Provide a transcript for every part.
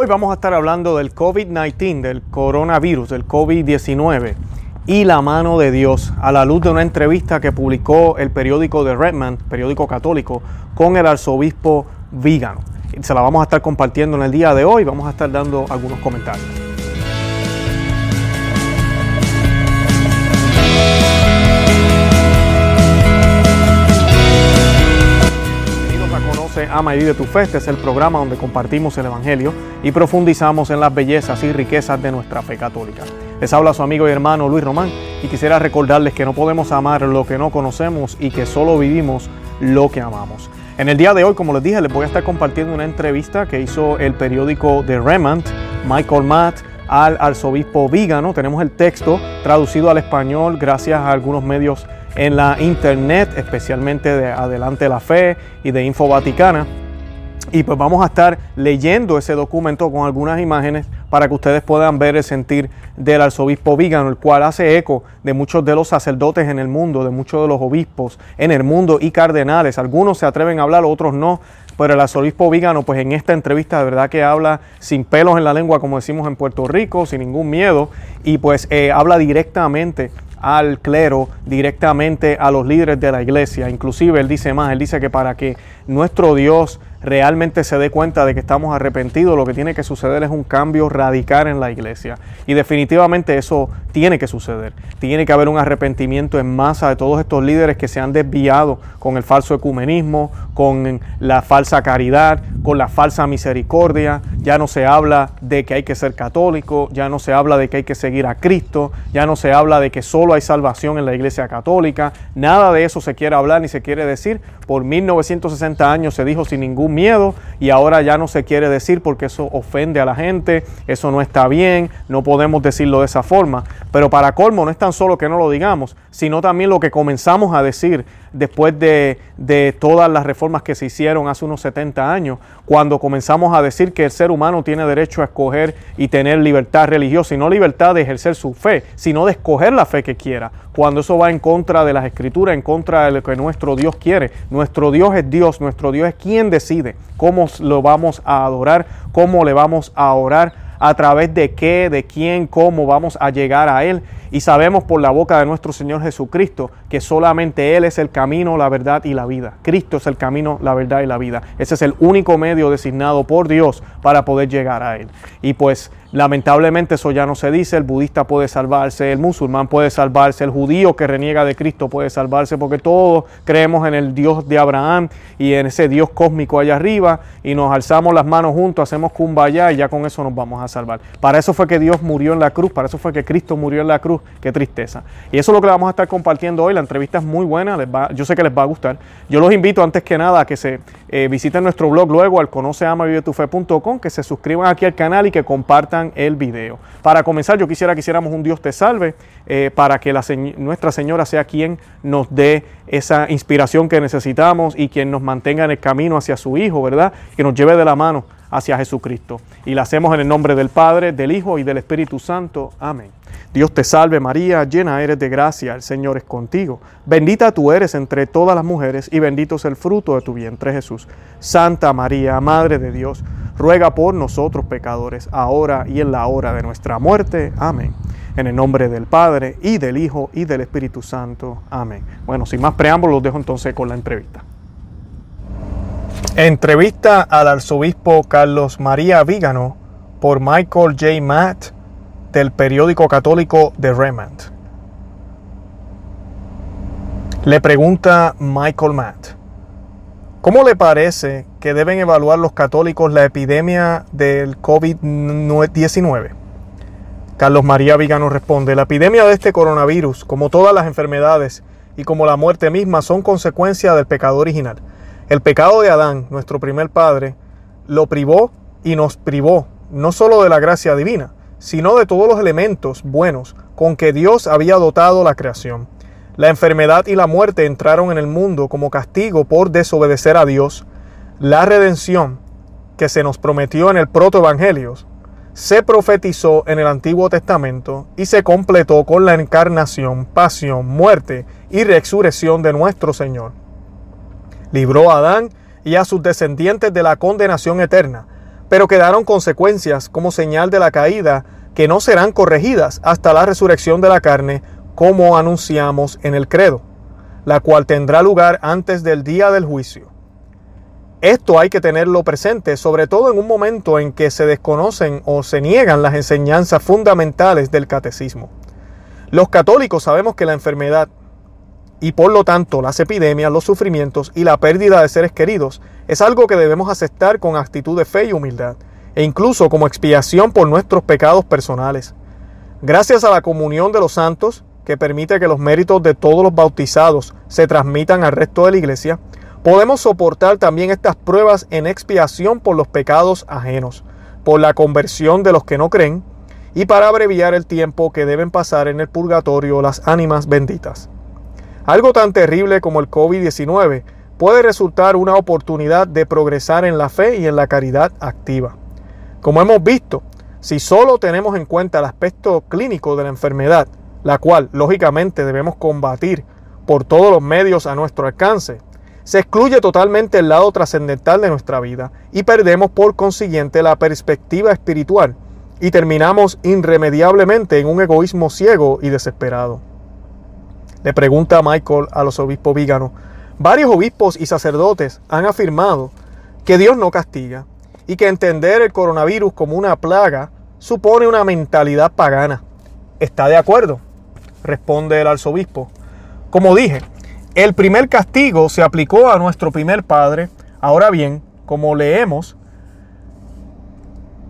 Hoy vamos a estar hablando del COVID-19, del coronavirus, del COVID-19 y la mano de Dios a la luz de una entrevista que publicó el periódico de Redmond, periódico católico, con el arzobispo Vígano. Se la vamos a estar compartiendo en el día de hoy, vamos a estar dando algunos comentarios. Ama y Vive tu Fe. Este es el programa donde compartimos el Evangelio y profundizamos en las bellezas y riquezas de nuestra fe católica. Les habla su amigo y hermano Luis Román y quisiera recordarles que no podemos amar lo que no conocemos y que solo vivimos lo que amamos. En el día de hoy, como les dije, les voy a estar compartiendo una entrevista que hizo el periódico de Remont, Michael Matt, al arzobispo Vígano. Tenemos el texto traducido al español gracias a algunos medios en la internet, especialmente de Adelante la Fe y de Info Vaticana. Y pues vamos a estar leyendo ese documento con algunas imágenes para que ustedes puedan ver el sentir del arzobispo Vígano, el cual hace eco de muchos de los sacerdotes en el mundo, de muchos de los obispos en el mundo y cardenales. Algunos se atreven a hablar, otros no, pero el arzobispo Vígano, pues en esta entrevista de verdad que habla sin pelos en la lengua, como decimos en Puerto Rico, sin ningún miedo, y pues eh, habla directamente al clero, directamente a los líderes de la iglesia. Inclusive él dice más, él dice que para que nuestro Dios realmente se dé cuenta de que estamos arrepentidos, lo que tiene que suceder es un cambio radical en la iglesia. Y definitivamente eso tiene que suceder. Tiene que haber un arrepentimiento en masa de todos estos líderes que se han desviado con el falso ecumenismo, con la falsa caridad, con la falsa misericordia. Ya no se habla de que hay que ser católico, ya no se habla de que hay que seguir a Cristo, ya no se habla de que solo hay salvación en la iglesia católica. Nada de eso se quiere hablar ni se quiere decir. Por 1960 años se dijo sin ningún miedo y ahora ya no se quiere decir porque eso ofende a la gente, eso no está bien, no podemos decirlo de esa forma. Pero para colmo no es tan solo que no lo digamos, sino también lo que comenzamos a decir después de, de, todas las reformas que se hicieron hace unos 70 años, cuando comenzamos a decir que el ser humano tiene derecho a escoger y tener libertad religiosa, y no libertad de ejercer su fe, sino de escoger la fe que quiera, cuando eso va en contra de las escrituras, en contra de lo que nuestro Dios quiere. Nuestro Dios es Dios, nuestro Dios es quien decide cómo lo vamos a adorar, cómo le vamos a orar, a través de qué, de quién, cómo vamos a llegar a Él. Y sabemos por la boca de nuestro Señor Jesucristo que solamente Él es el camino, la verdad y la vida. Cristo es el camino, la verdad y la vida. Ese es el único medio designado por Dios para poder llegar a Él. Y pues Lamentablemente eso ya no se dice, el budista puede salvarse, el musulmán puede salvarse, el judío que reniega de Cristo puede salvarse, porque todos creemos en el Dios de Abraham y en ese Dios cósmico allá arriba y nos alzamos las manos juntos, hacemos kumbaya y ya con eso nos vamos a salvar. Para eso fue que Dios murió en la cruz, para eso fue que Cristo murió en la cruz, qué tristeza. Y eso es lo que vamos a estar compartiendo hoy, la entrevista es muy buena, yo sé que les va a gustar. Yo los invito antes que nada a que se eh, visiten nuestro blog luego al conoceamavivetufe.com, que se suscriban aquí al canal y que compartan el video. Para comenzar, yo quisiera que hiciéramos un Dios te salve eh, para que Nuestra Señora sea quien nos dé esa inspiración que necesitamos y quien nos mantenga en el camino hacia su Hijo, ¿verdad? Que nos lleve de la mano hacia Jesucristo. Y la hacemos en el nombre del Padre, del Hijo y del Espíritu Santo. Amén. Dios te salve María, llena eres de gracia, el Señor es contigo. Bendita tú eres entre todas las mujeres y bendito es el fruto de tu vientre Jesús. Santa María, Madre de Dios, ruega por nosotros pecadores, ahora y en la hora de nuestra muerte. Amén. En el nombre del Padre y del Hijo y del Espíritu Santo. Amén. Bueno, sin más preámbulos, los dejo entonces con la entrevista. Entrevista al arzobispo Carlos María Vígano por Michael J. Matt del periódico católico The Remnant. Le pregunta Michael Matt, ¿cómo le parece que deben evaluar los católicos la epidemia del COVID-19? Carlos María Vigano responde, la epidemia de este coronavirus, como todas las enfermedades y como la muerte misma, son consecuencia del pecado original. El pecado de Adán, nuestro primer padre, lo privó y nos privó no solo de la gracia divina, sino de todos los elementos buenos con que Dios había dotado la creación. La enfermedad y la muerte entraron en el mundo como castigo por desobedecer a Dios. La redención que se nos prometió en el protoevangelio se profetizó en el Antiguo Testamento y se completó con la encarnación, pasión, muerte y resurrección de nuestro Señor. Libró a Adán y a sus descendientes de la condenación eterna pero quedaron consecuencias como señal de la caída que no serán corregidas hasta la resurrección de la carne, como anunciamos en el credo, la cual tendrá lugar antes del día del juicio. Esto hay que tenerlo presente, sobre todo en un momento en que se desconocen o se niegan las enseñanzas fundamentales del catecismo. Los católicos sabemos que la enfermedad y por lo tanto las epidemias, los sufrimientos y la pérdida de seres queridos es algo que debemos aceptar con actitud de fe y humildad, e incluso como expiación por nuestros pecados personales. Gracias a la comunión de los santos, que permite que los méritos de todos los bautizados se transmitan al resto de la iglesia, Podemos soportar también estas pruebas en expiación por los pecados ajenos, por la conversión de los que no creen y para abreviar el tiempo que deben pasar en el purgatorio las ánimas benditas. Algo tan terrible como el COVID-19 puede resultar una oportunidad de progresar en la fe y en la caridad activa. Como hemos visto, si solo tenemos en cuenta el aspecto clínico de la enfermedad, la cual lógicamente debemos combatir por todos los medios a nuestro alcance, se excluye totalmente el lado trascendental de nuestra vida y perdemos por consiguiente la perspectiva espiritual y terminamos irremediablemente en un egoísmo ciego y desesperado. Le pregunta Michael a los obispos víganos, varios obispos y sacerdotes han afirmado que Dios no castiga y que entender el coronavirus como una plaga supone una mentalidad pagana. ¿Está de acuerdo? Responde el arzobispo. Como dije, el primer castigo se aplicó a nuestro primer padre. Ahora bien, como leemos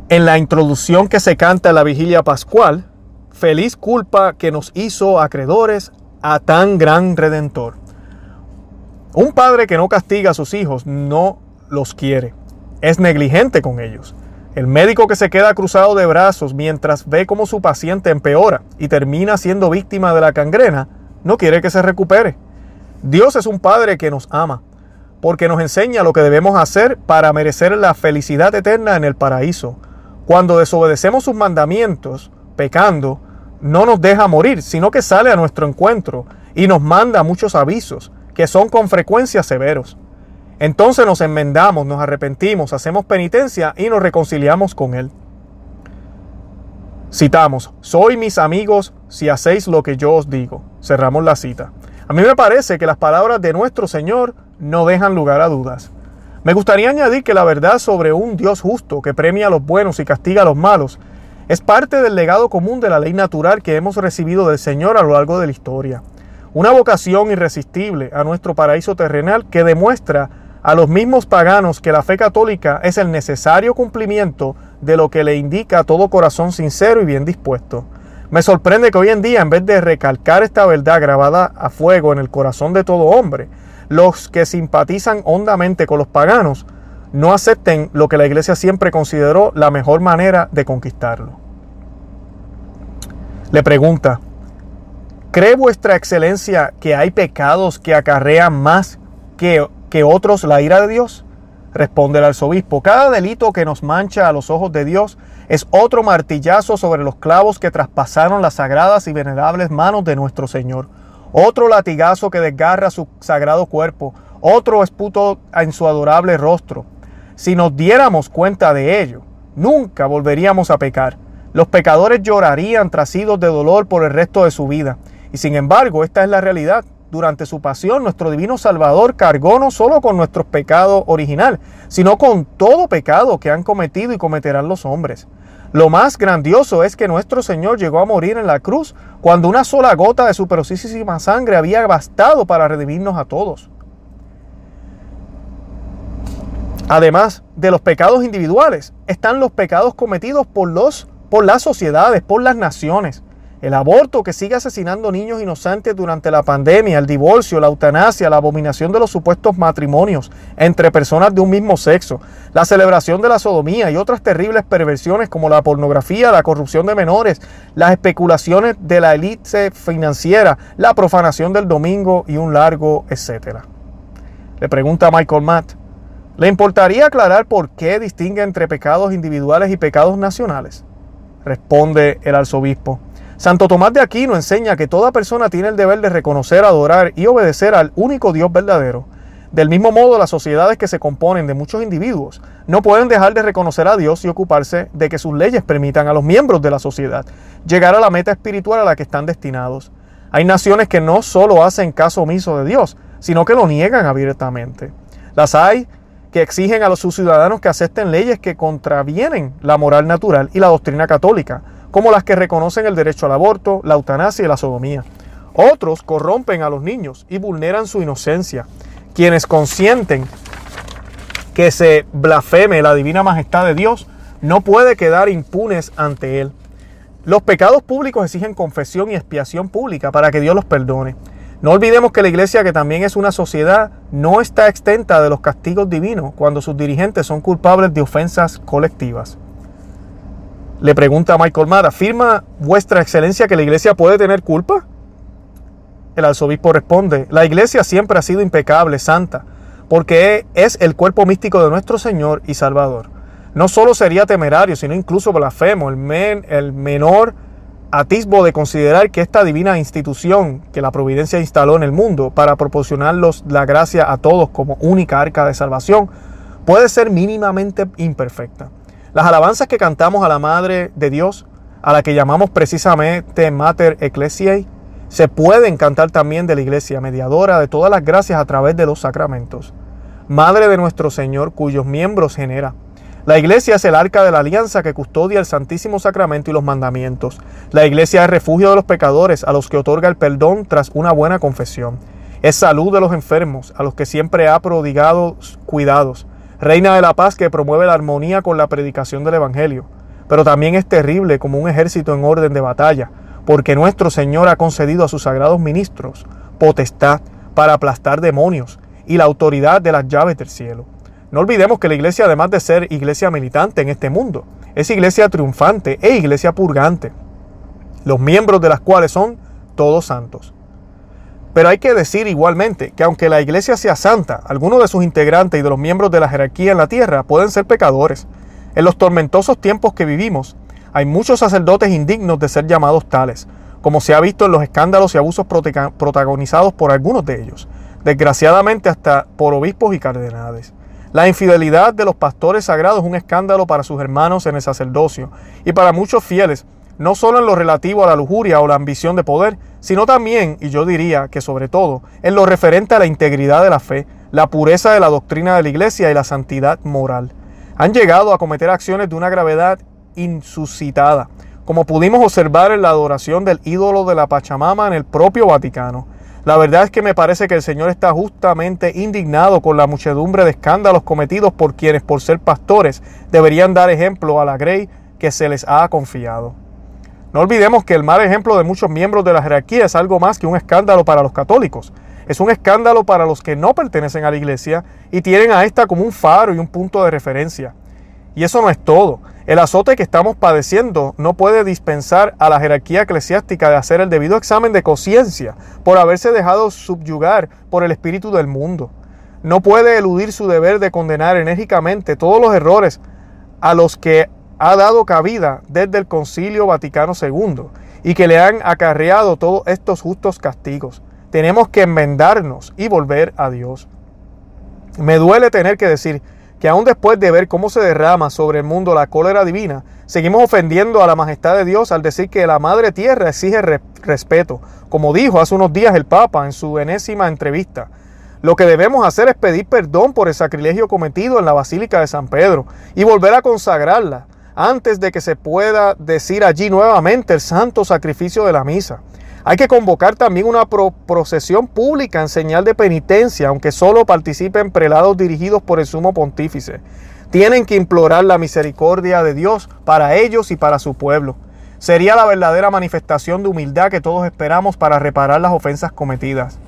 en la introducción que se canta en la vigilia pascual, feliz culpa que nos hizo acreedores a tan gran redentor. Un padre que no castiga a sus hijos no los quiere, es negligente con ellos. El médico que se queda cruzado de brazos mientras ve cómo su paciente empeora y termina siendo víctima de la cangrena, no quiere que se recupere. Dios es un Padre que nos ama, porque nos enseña lo que debemos hacer para merecer la felicidad eterna en el paraíso. Cuando desobedecemos sus mandamientos, pecando, no nos deja morir, sino que sale a nuestro encuentro y nos manda muchos avisos, que son con frecuencia severos. Entonces nos enmendamos, nos arrepentimos, hacemos penitencia y nos reconciliamos con Él. Citamos, soy mis amigos si hacéis lo que yo os digo. Cerramos la cita. A mí me parece que las palabras de nuestro Señor no dejan lugar a dudas. Me gustaría añadir que la verdad sobre un Dios justo que premia a los buenos y castiga a los malos es parte del legado común de la ley natural que hemos recibido del Señor a lo largo de la historia. Una vocación irresistible a nuestro paraíso terrenal que demuestra a los mismos paganos que la fe católica es el necesario cumplimiento de lo que le indica todo corazón sincero y bien dispuesto. Me sorprende que hoy en día, en vez de recalcar esta verdad grabada a fuego en el corazón de todo hombre, los que simpatizan hondamente con los paganos no acepten lo que la iglesia siempre consideró la mejor manera de conquistarlo. Le pregunta, ¿cree vuestra excelencia que hay pecados que acarrean más que, que otros la ira de Dios? Responde el arzobispo, cada delito que nos mancha a los ojos de Dios es otro martillazo sobre los clavos que traspasaron las sagradas y venerables manos de nuestro Señor, otro latigazo que desgarra su sagrado cuerpo, otro esputo en su adorable rostro. Si nos diéramos cuenta de ello, nunca volveríamos a pecar. Los pecadores llorarían trasidos de dolor por el resto de su vida. Y sin embargo, esta es la realidad durante su pasión, nuestro divino Salvador cargó no solo con nuestros pecados original, sino con todo pecado que han cometido y cometerán los hombres. Lo más grandioso es que nuestro Señor llegó a morir en la cruz cuando una sola gota de su preciosísima sangre había bastado para redimirnos a todos. Además de los pecados individuales, están los pecados cometidos por, los, por las sociedades, por las naciones el aborto que sigue asesinando niños inocentes durante la pandemia, el divorcio, la eutanasia, la abominación de los supuestos matrimonios entre personas de un mismo sexo, la celebración de la sodomía y otras terribles perversiones como la pornografía, la corrupción de menores, las especulaciones de la élite financiera, la profanación del domingo y un largo etcétera. Le pregunta Michael Matt, ¿le importaría aclarar por qué distingue entre pecados individuales y pecados nacionales? Responde el arzobispo. Santo Tomás de Aquino enseña que toda persona tiene el deber de reconocer, adorar y obedecer al único Dios verdadero. Del mismo modo, las sociedades que se componen de muchos individuos no pueden dejar de reconocer a Dios y ocuparse de que sus leyes permitan a los miembros de la sociedad llegar a la meta espiritual a la que están destinados. Hay naciones que no solo hacen caso omiso de Dios, sino que lo niegan abiertamente. Las hay que exigen a sus ciudadanos que acepten leyes que contravienen la moral natural y la doctrina católica, como las que reconocen el derecho al aborto, la eutanasia y la sodomía. Otros corrompen a los niños y vulneran su inocencia. Quienes consienten que se blasfeme la divina majestad de Dios no puede quedar impunes ante Él. Los pecados públicos exigen confesión y expiación pública para que Dios los perdone. No olvidemos que la iglesia, que también es una sociedad, no está exenta de los castigos divinos cuando sus dirigentes son culpables de ofensas colectivas. Le pregunta a Michael Mara, ¿afirma vuestra excelencia que la iglesia puede tener culpa? El arzobispo responde, la iglesia siempre ha sido impecable, santa, porque es el cuerpo místico de nuestro Señor y Salvador. No solo sería temerario, sino incluso blasfemo, el, el menor atisbo de considerar que esta divina institución que la providencia instaló en el mundo para proporcionarlos la gracia a todos como única arca de salvación puede ser mínimamente imperfecta. Las alabanzas que cantamos a la Madre de Dios, a la que llamamos precisamente Mater Ecclesiae, se pueden cantar también de la Iglesia, mediadora de todas las gracias a través de los sacramentos. Madre de nuestro Señor, cuyos miembros genera. La iglesia es el arca de la alianza que custodia el Santísimo Sacramento y los mandamientos. La iglesia es refugio de los pecadores a los que otorga el perdón tras una buena confesión. Es salud de los enfermos a los que siempre ha prodigado cuidados reina de la paz que promueve la armonía con la predicación del Evangelio. Pero también es terrible como un ejército en orden de batalla, porque nuestro Señor ha concedido a sus sagrados ministros potestad para aplastar demonios y la autoridad de las llaves del cielo. No olvidemos que la iglesia, además de ser iglesia militante en este mundo, es iglesia triunfante e iglesia purgante, los miembros de las cuales son todos santos. Pero hay que decir igualmente que aunque la iglesia sea santa, algunos de sus integrantes y de los miembros de la jerarquía en la tierra pueden ser pecadores. En los tormentosos tiempos que vivimos, hay muchos sacerdotes indignos de ser llamados tales, como se ha visto en los escándalos y abusos protagonizados por algunos de ellos, desgraciadamente hasta por obispos y cardenales. La infidelidad de los pastores sagrados es un escándalo para sus hermanos en el sacerdocio y para muchos fieles no solo en lo relativo a la lujuria o la ambición de poder, sino también, y yo diría que sobre todo, en lo referente a la integridad de la fe, la pureza de la doctrina de la Iglesia y la santidad moral. Han llegado a cometer acciones de una gravedad insuscitada, como pudimos observar en la adoración del ídolo de la Pachamama en el propio Vaticano. La verdad es que me parece que el Señor está justamente indignado con la muchedumbre de escándalos cometidos por quienes, por ser pastores, deberían dar ejemplo a la grey que se les ha confiado. No olvidemos que el mal ejemplo de muchos miembros de la jerarquía es algo más que un escándalo para los católicos. Es un escándalo para los que no pertenecen a la iglesia y tienen a esta como un faro y un punto de referencia. Y eso no es todo. El azote que estamos padeciendo no puede dispensar a la jerarquía eclesiástica de hacer el debido examen de conciencia por haberse dejado subyugar por el espíritu del mundo. No puede eludir su deber de condenar enérgicamente todos los errores a los que ha dado cabida desde el Concilio Vaticano II y que le han acarreado todos estos justos castigos. Tenemos que enmendarnos y volver a Dios. Me duele tener que decir que aún después de ver cómo se derrama sobre el mundo la cólera divina, seguimos ofendiendo a la majestad de Dios al decir que la Madre Tierra exige respeto, como dijo hace unos días el Papa en su enésima entrevista. Lo que debemos hacer es pedir perdón por el sacrilegio cometido en la Basílica de San Pedro y volver a consagrarla, antes de que se pueda decir allí nuevamente el santo sacrificio de la misa. Hay que convocar también una procesión pública en señal de penitencia, aunque solo participen prelados dirigidos por el sumo pontífice. Tienen que implorar la misericordia de Dios para ellos y para su pueblo. Sería la verdadera manifestación de humildad que todos esperamos para reparar las ofensas cometidas.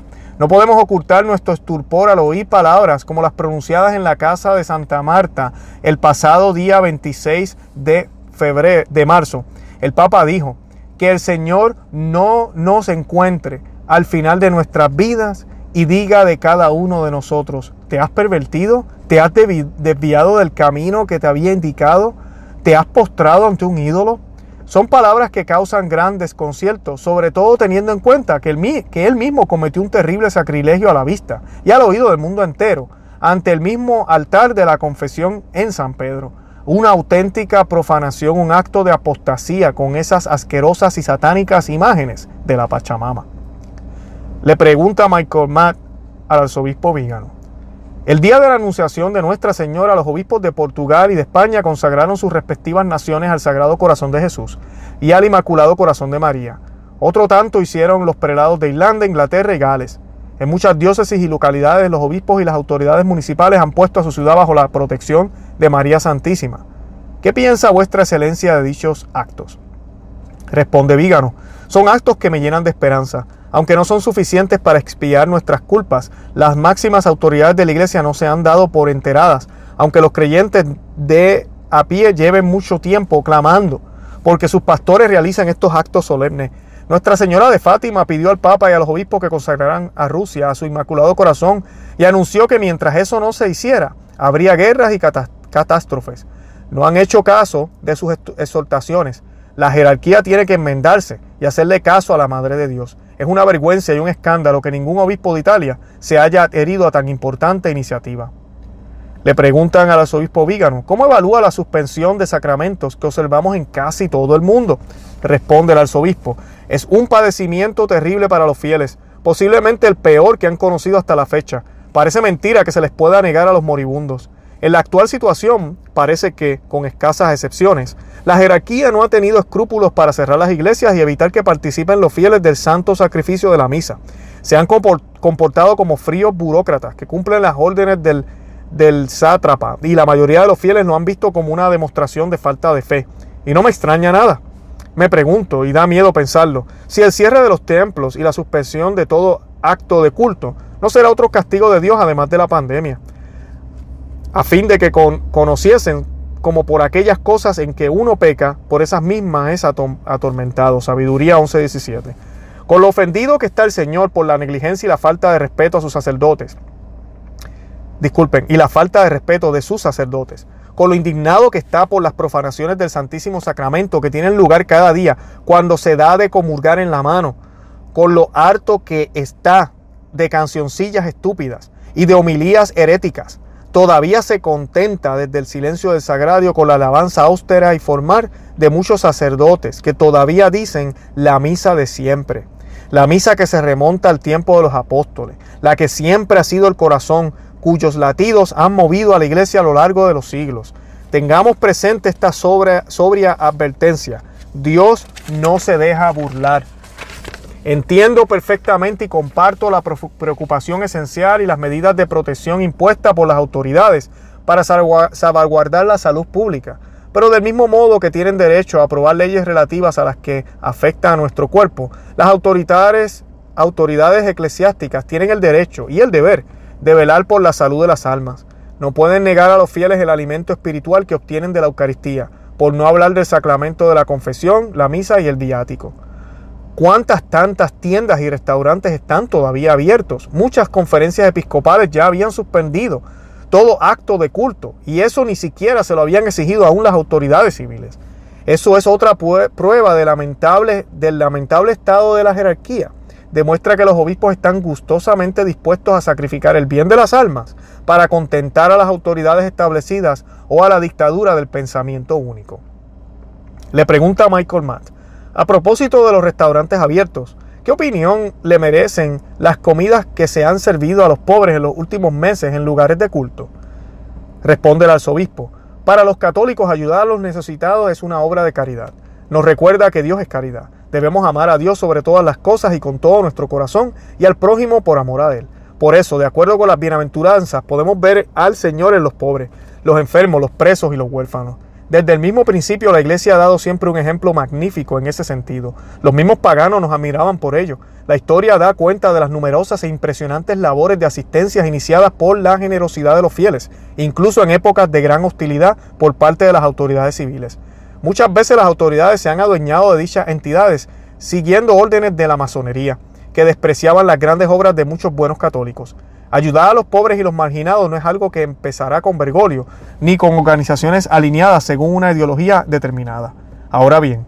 No podemos ocultar nuestro estupor al oír palabras como las pronunciadas en la casa de Santa Marta el pasado día 26 de febrero de marzo. El Papa dijo que el Señor no nos encuentre al final de nuestras vidas y diga de cada uno de nosotros, ¿te has pervertido? ¿Te has desviado del camino que te había indicado? ¿Te has postrado ante un ídolo? Son palabras que causan gran desconcierto, sobre todo teniendo en cuenta que, que él mismo cometió un terrible sacrilegio a la vista y al oído del mundo entero, ante el mismo altar de la confesión en San Pedro. Una auténtica profanación, un acto de apostasía con esas asquerosas y satánicas imágenes de la Pachamama. Le pregunta Michael Matt al arzobispo Vígano. El día de la anunciación de Nuestra Señora, los obispos de Portugal y de España consagraron sus respectivas naciones al Sagrado Corazón de Jesús y al Inmaculado Corazón de María. Otro tanto hicieron los prelados de Irlanda, Inglaterra y Gales. En muchas diócesis y localidades los obispos y las autoridades municipales han puesto a su ciudad bajo la protección de María Santísima. ¿Qué piensa vuestra excelencia de dichos actos? Responde Vígano, son actos que me llenan de esperanza aunque no son suficientes para expiar nuestras culpas, las máximas autoridades de la iglesia no se han dado por enteradas, aunque los creyentes de a pie lleven mucho tiempo clamando, porque sus pastores realizan estos actos solemnes. Nuestra Señora de Fátima pidió al Papa y a los obispos que consagraran a Rusia a su Inmaculado Corazón y anunció que mientras eso no se hiciera, habría guerras y catástrofes. No han hecho caso de sus exhortaciones. La jerarquía tiene que enmendarse y hacerle caso a la Madre de Dios. Es una vergüenza y un escándalo que ningún obispo de Italia se haya adherido a tan importante iniciativa. Le preguntan al arzobispo Vígano, ¿cómo evalúa la suspensión de sacramentos que observamos en casi todo el mundo? Responde el arzobispo, es un padecimiento terrible para los fieles, posiblemente el peor que han conocido hasta la fecha. Parece mentira que se les pueda negar a los moribundos. En la actual situación, parece que, con escasas excepciones, la jerarquía no ha tenido escrúpulos para cerrar las iglesias y evitar que participen los fieles del santo sacrificio de la misa. Se han comportado como fríos burócratas que cumplen las órdenes del, del sátrapa y la mayoría de los fieles lo han visto como una demostración de falta de fe. Y no me extraña nada. Me pregunto, y da miedo pensarlo, si el cierre de los templos y la suspensión de todo acto de culto no será otro castigo de Dios además de la pandemia, a fin de que conociesen como por aquellas cosas en que uno peca, por esas mismas es atormentado. Sabiduría 11:17. Con lo ofendido que está el Señor por la negligencia y la falta de respeto a sus sacerdotes. Disculpen, y la falta de respeto de sus sacerdotes. Con lo indignado que está por las profanaciones del Santísimo Sacramento que tienen lugar cada día cuando se da de comulgar en la mano. Con lo harto que está de cancioncillas estúpidas y de homilías heréticas todavía se contenta desde el silencio del sagrario con la alabanza austera y formar de muchos sacerdotes que todavía dicen la misa de siempre, la misa que se remonta al tiempo de los apóstoles, la que siempre ha sido el corazón cuyos latidos han movido a la iglesia a lo largo de los siglos. Tengamos presente esta sobria advertencia. Dios no se deja burlar. Entiendo perfectamente y comparto la preocupación esencial y las medidas de protección impuestas por las autoridades para salvaguardar la salud pública, pero del mismo modo que tienen derecho a aprobar leyes relativas a las que afectan a nuestro cuerpo, las autoridades, autoridades eclesiásticas tienen el derecho y el deber de velar por la salud de las almas. No pueden negar a los fieles el alimento espiritual que obtienen de la Eucaristía, por no hablar del sacramento de la confesión, la misa y el viático. ¿Cuántas tantas tiendas y restaurantes están todavía abiertos? Muchas conferencias episcopales ya habían suspendido todo acto de culto y eso ni siquiera se lo habían exigido aún las autoridades civiles. Eso es otra prueba lamentable, del lamentable estado de la jerarquía. Demuestra que los obispos están gustosamente dispuestos a sacrificar el bien de las almas para contentar a las autoridades establecidas o a la dictadura del pensamiento único. Le pregunta a Michael Matt, a propósito de los restaurantes abiertos, ¿qué opinión le merecen las comidas que se han servido a los pobres en los últimos meses en lugares de culto? Responde el arzobispo, para los católicos ayudar a los necesitados es una obra de caridad. Nos recuerda que Dios es caridad. Debemos amar a Dios sobre todas las cosas y con todo nuestro corazón y al prójimo por amor a Él. Por eso, de acuerdo con las bienaventuranzas, podemos ver al Señor en los pobres, los enfermos, los presos y los huérfanos. Desde el mismo principio la iglesia ha dado siempre un ejemplo magnífico en ese sentido. Los mismos paganos nos admiraban por ello. La historia da cuenta de las numerosas e impresionantes labores de asistencia iniciadas por la generosidad de los fieles, incluso en épocas de gran hostilidad por parte de las autoridades civiles. Muchas veces las autoridades se han adueñado de dichas entidades siguiendo órdenes de la masonería, que despreciaban las grandes obras de muchos buenos católicos. Ayudar a los pobres y los marginados no es algo que empezará con Bergoglio, ni con organizaciones alineadas según una ideología determinada. Ahora bien,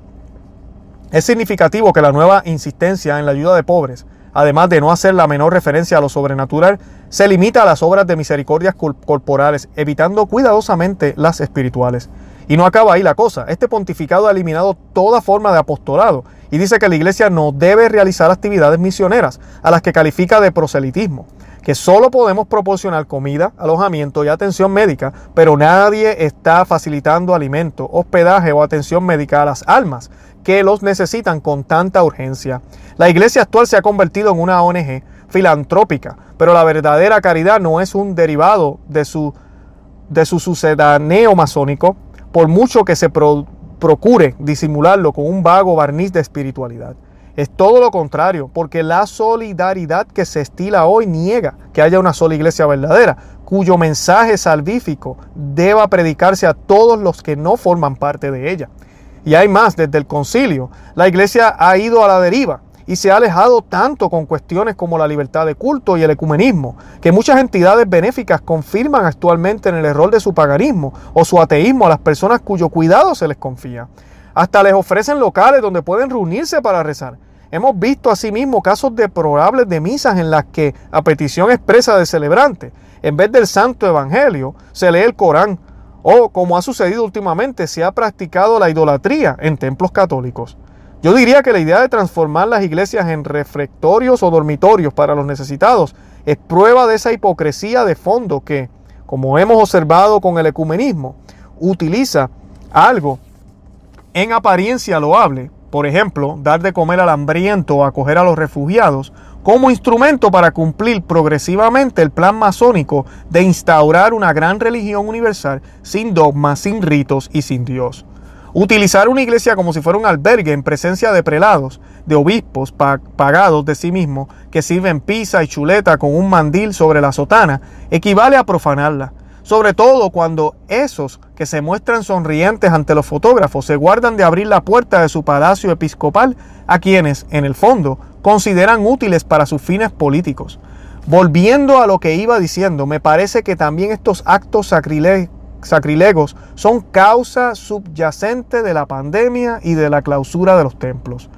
Es significativo que la nueva insistencia en la ayuda de pobres, además de no hacer la menor referencia a lo sobrenatural, se limita a las obras de misericordias corporales, evitando cuidadosamente las espirituales. Y no acaba ahí la cosa. Este pontificado ha eliminado toda forma de apostolado y dice que la iglesia no debe realizar actividades misioneras, a las que califica de proselitismo que solo podemos proporcionar comida, alojamiento y atención médica, pero nadie está facilitando alimento, hospedaje o atención médica a las almas que los necesitan con tanta urgencia. La iglesia actual se ha convertido en una ONG filantrópica, pero la verdadera caridad no es un derivado de su, de su sucedáneo masónico, por mucho que se procure disimularlo con un vago barniz de espiritualidad. Es todo lo contrario, porque la solidaridad que se estila hoy niega que haya una sola iglesia verdadera, cuyo mensaje salvífico deba predicarse a todos los que no forman parte de ella. Y hay más, desde el concilio, la iglesia ha ido a la deriva y se ha alejado tanto con cuestiones como la libertad de culto y el ecumenismo, que muchas entidades benéficas confirman actualmente en el error de su paganismo o su ateísmo a las personas cuyo cuidado se les confía. Hasta les ofrecen locales donde pueden reunirse para rezar. Hemos visto asimismo casos deplorables de misas en las que, a petición expresa del celebrante, en vez del santo evangelio, se lee el Corán, o como ha sucedido últimamente, se ha practicado la idolatría en templos católicos. Yo diría que la idea de transformar las iglesias en refectorios o dormitorios para los necesitados es prueba de esa hipocresía de fondo que, como hemos observado con el ecumenismo, utiliza algo en apariencia loable, por ejemplo, dar de comer al hambriento o acoger a los refugiados, como instrumento para cumplir progresivamente el plan masónico de instaurar una gran religión universal sin dogmas, sin ritos y sin Dios. Utilizar una iglesia como si fuera un albergue en presencia de prelados, de obispos pagados de sí mismos, que sirven pizza y chuleta con un mandil sobre la sotana, equivale a profanarla sobre todo cuando esos que se muestran sonrientes ante los fotógrafos se guardan de abrir la puerta de su palacio episcopal a quienes, en el fondo, consideran útiles para sus fines políticos. Volviendo a lo que iba diciendo, me parece que también estos actos sacrilegos son causa subyacente de la pandemia y de la clausura de los templos.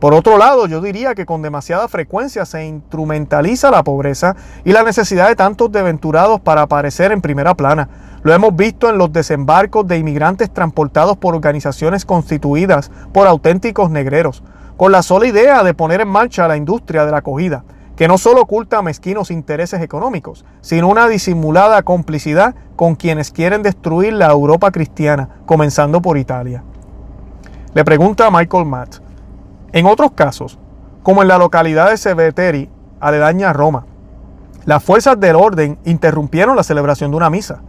Por otro lado, yo diría que con demasiada frecuencia se instrumentaliza la pobreza y la necesidad de tantos deventurados para aparecer en primera plana. Lo hemos visto en los desembarcos de inmigrantes transportados por organizaciones constituidas por auténticos negreros, con la sola idea de poner en marcha la industria de la acogida, que no solo oculta mezquinos intereses económicos, sino una disimulada complicidad con quienes quieren destruir la Europa cristiana, comenzando por Italia. Le pregunta a Michael Matt, en otros casos, como en la localidad de Seveteri, aledaña a Roma, las fuerzas del orden interrumpieron la celebración de una misa.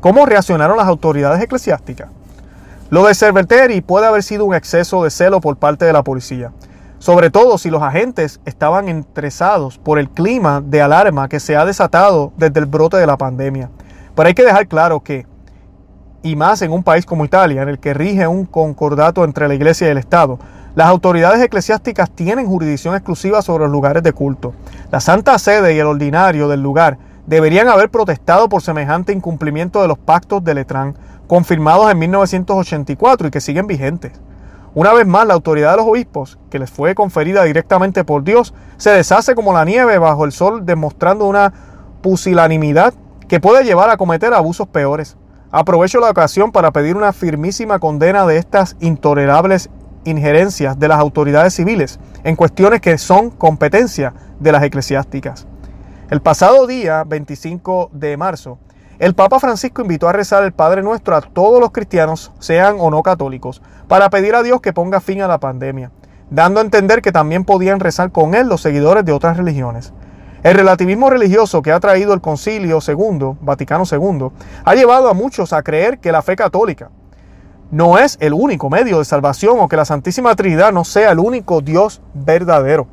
¿Cómo reaccionaron las autoridades eclesiásticas? Lo de Cerveteri puede haber sido un exceso de celo por parte de la policía, sobre todo si los agentes estaban entresados por el clima de alarma que se ha desatado desde el brote de la pandemia. Pero hay que dejar claro que, y más en un país como Italia, en el que rige un concordato entre la Iglesia y el Estado, las autoridades eclesiásticas tienen jurisdicción exclusiva sobre los lugares de culto. La Santa Sede y el ordinario del lugar deberían haber protestado por semejante incumplimiento de los pactos de Letrán, confirmados en 1984 y que siguen vigentes. Una vez más, la autoridad de los obispos, que les fue conferida directamente por Dios, se deshace como la nieve bajo el sol, demostrando una pusilanimidad que puede llevar a cometer abusos peores. Aprovecho la ocasión para pedir una firmísima condena de estas intolerables injerencias de las autoridades civiles en cuestiones que son competencia de las eclesiásticas. El pasado día 25 de marzo, el Papa Francisco invitó a rezar el Padre Nuestro a todos los cristianos, sean o no católicos, para pedir a Dios que ponga fin a la pandemia, dando a entender que también podían rezar con él los seguidores de otras religiones. El relativismo religioso que ha traído el Concilio II, Vaticano II, ha llevado a muchos a creer que la fe católica, no es el único medio de salvación o que la Santísima Trinidad no sea el único Dios verdadero.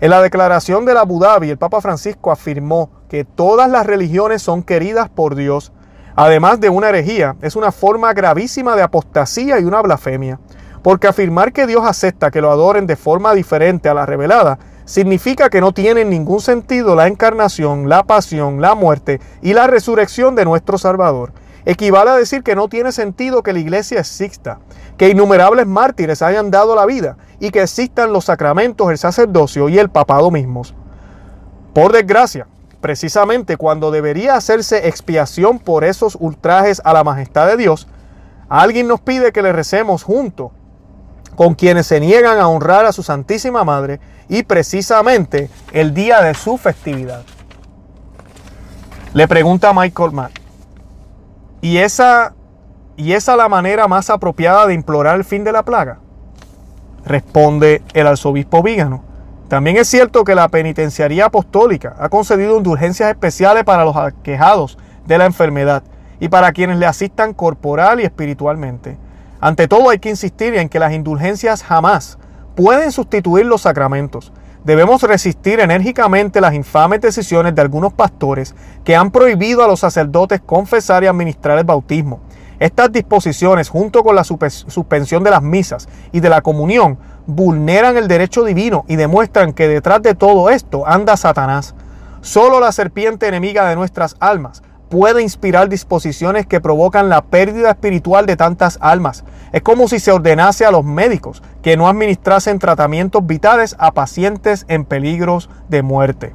En la declaración de la Abu Dhabi, el Papa Francisco afirmó que todas las religiones son queridas por Dios. Además de una herejía, es una forma gravísima de apostasía y una blasfemia, porque afirmar que Dios acepta que lo adoren de forma diferente a la revelada significa que no tiene ningún sentido la encarnación, la pasión, la muerte y la resurrección de nuestro Salvador equivale a decir que no tiene sentido que la iglesia exista, que innumerables mártires hayan dado la vida y que existan los sacramentos, el sacerdocio y el papado mismos. Por desgracia, precisamente cuando debería hacerse expiación por esos ultrajes a la majestad de Dios, alguien nos pide que le recemos junto con quienes se niegan a honrar a su Santísima Madre y precisamente el día de su festividad. Le pregunta Michael Matt, ¿y esa, ¿y esa la manera más apropiada de implorar el fin de la plaga? Responde el arzobispo Vígano. También es cierto que la penitenciaría apostólica ha concedido indulgencias especiales para los aquejados de la enfermedad y para quienes le asistan corporal y espiritualmente. Ante todo hay que insistir en que las indulgencias jamás pueden sustituir los sacramentos. Debemos resistir enérgicamente las infames decisiones de algunos pastores que han prohibido a los sacerdotes confesar y administrar el bautismo. Estas disposiciones, junto con la suspensión de las misas y de la comunión, vulneran el derecho divino y demuestran que detrás de todo esto anda Satanás. Solo la serpiente enemiga de nuestras almas puede inspirar disposiciones que provocan la pérdida espiritual de tantas almas. Es como si se ordenase a los médicos que no administrasen tratamientos vitales a pacientes en peligros de muerte.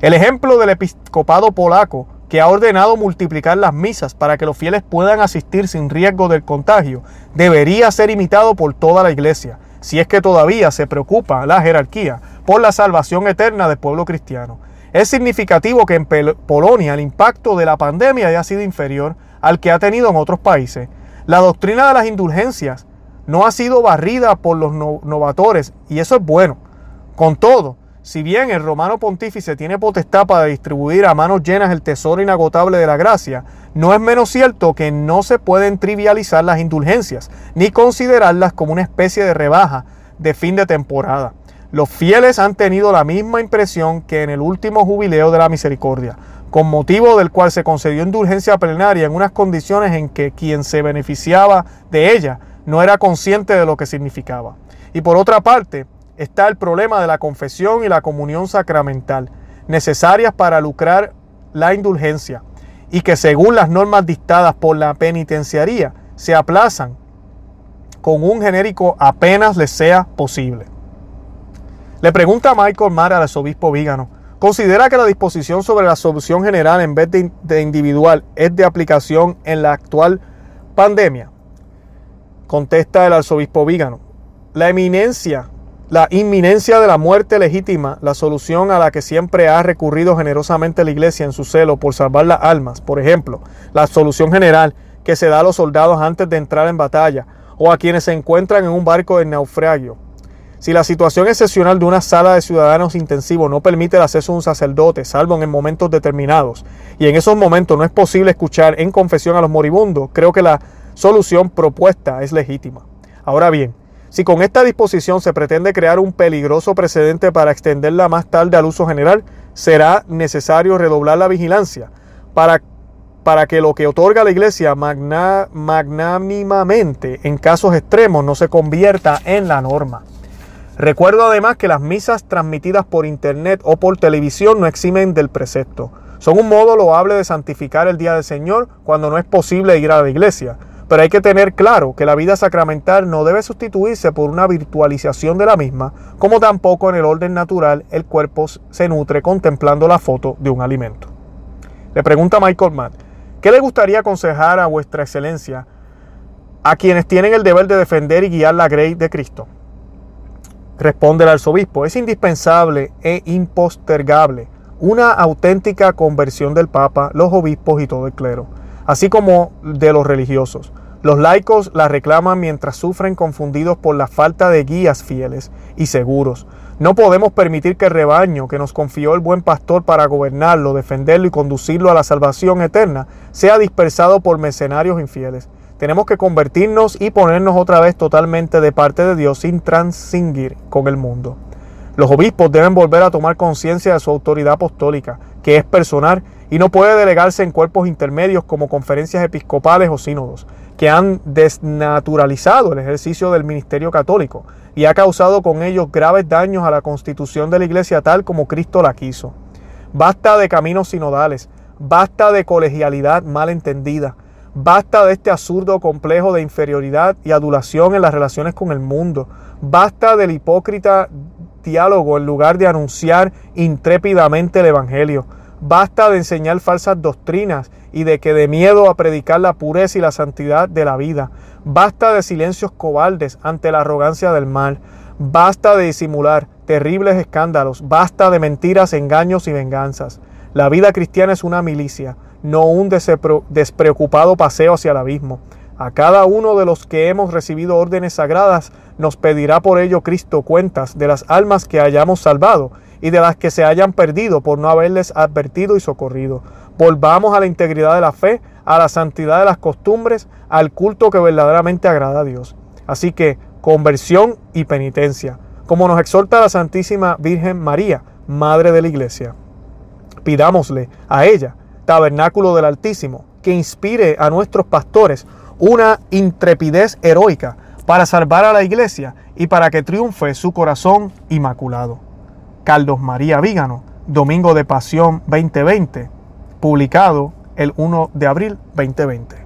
El ejemplo del episcopado polaco que ha ordenado multiplicar las misas para que los fieles puedan asistir sin riesgo del contagio, debería ser imitado por toda la iglesia, si es que todavía se preocupa la jerarquía por la salvación eterna del pueblo cristiano. Es significativo que en Polonia el impacto de la pandemia haya sido inferior al que ha tenido en otros países. La doctrina de las indulgencias no ha sido barrida por los novatores y eso es bueno. Con todo, si bien el romano pontífice tiene potestad para distribuir a manos llenas el tesoro inagotable de la gracia, no es menos cierto que no se pueden trivializar las indulgencias, ni considerarlas como una especie de rebaja de fin de temporada. Los fieles han tenido la misma impresión que en el último jubileo de la misericordia, con motivo del cual se concedió indulgencia plenaria en unas condiciones en que quien se beneficiaba de ella no era consciente de lo que significaba. Y por otra parte, está el problema de la confesión y la comunión sacramental, necesarias para lucrar la indulgencia, y que según las normas dictadas por la penitenciaría, se aplazan con un genérico apenas les sea posible. Le pregunta a Michael Mara al arzobispo Vígano, ¿considera que la disposición sobre la solución general en vez de, individual es de aplicación en la actual pandemia? Contesta el arzobispo Vígano, la eminencia, la inminencia de la muerte legítima, la solución a la que siempre ha recurrido generosamente la iglesia en su celo por salvar las almas, por ejemplo, la solución general que se da a los soldados antes de entrar en batalla o a quienes se encuentran en un barco de naufragio, si la situación excepcional de una sala de ciudadanos intensivo no permite el acceso a un sacerdote, salvo en momentos determinados, y en esos momentos no es posible escuchar en confesión a los moribundos, creo que la solución propuesta es legítima. Ahora bien, si con esta disposición se pretende crear un peligroso precedente para extenderla más tarde al uso general, será necesario redoblar la vigilancia para, para que lo que otorga la Iglesia magnánimamente en casos extremos no se convierta en la norma. Recuerdo además que las misas transmitidas por internet o por televisión no eximen del precepto. Son un modo loable de santificar el día del Señor cuando no es posible ir a la iglesia. Pero hay que tener claro que la vida sacramental no debe sustituirse por una virtualización de la misma, como tampoco en el orden natural el cuerpo se nutre contemplando la foto de un alimento. Le pregunta Michael Matt, ¿qué le gustaría aconsejar a vuestra excelencia a quienes tienen el deber de defender y guiar la grey de Cristo? Responde el arzobispo, es indispensable e impostergable una auténtica conversión del Papa, los obispos y todo el clero, así como de los religiosos. Los laicos la reclaman mientras sufren confundidos por la falta de guías fieles y seguros. No podemos permitir que el rebaño que nos confió el buen pastor para gobernarlo, defenderlo y conducirlo a la salvación eterna sea dispersado por mercenarios infieles. Tenemos que convertirnos y ponernos otra vez totalmente de parte de Dios sin transigir con el mundo. Los obispos deben volver a tomar conciencia de su autoridad apostólica, que es personal y no puede delegarse en cuerpos intermedios como conferencias episcopales o sínodos, que han desnaturalizado el ejercicio del ministerio católico y ha causado con ellos graves daños a la constitución de la iglesia tal como Cristo la quiso. Basta de caminos sinodales, basta de colegialidad mal entendida, Basta de este absurdo complejo de inferioridad y adulación en las relaciones con el mundo. Basta del hipócrita diálogo en lugar de anunciar intrépidamente el Evangelio. Basta de enseñar falsas doctrinas y de que de miedo a predicar la pureza y la santidad de la vida. Basta de silencios cobardes ante la arrogancia del mal. Basta de disimular terribles escándalos. Basta de mentiras, engaños y venganzas. La vida cristiana es una milicia, no un despreocupado paseo hacia el abismo. A cada uno de los que hemos recibido órdenes sagradas nos pedirá por ello Cristo cuentas de las almas que hayamos salvado y de las que se hayan perdido por no haberles advertido y socorrido. Volvamos a la integridad de la fe, a la santidad de las costumbres, al culto que verdaderamente agrada a Dios. Así que conversión y penitencia, como nos exhorta la Santísima Virgen María, Madre de la Iglesia. Pidámosle a ella, tabernáculo del Altísimo, que inspire a nuestros pastores una intrepidez heroica para salvar a la iglesia y para que triunfe su corazón inmaculado. Carlos María Vígano, Domingo de Pasión 2020, publicado el 1 de abril 2020.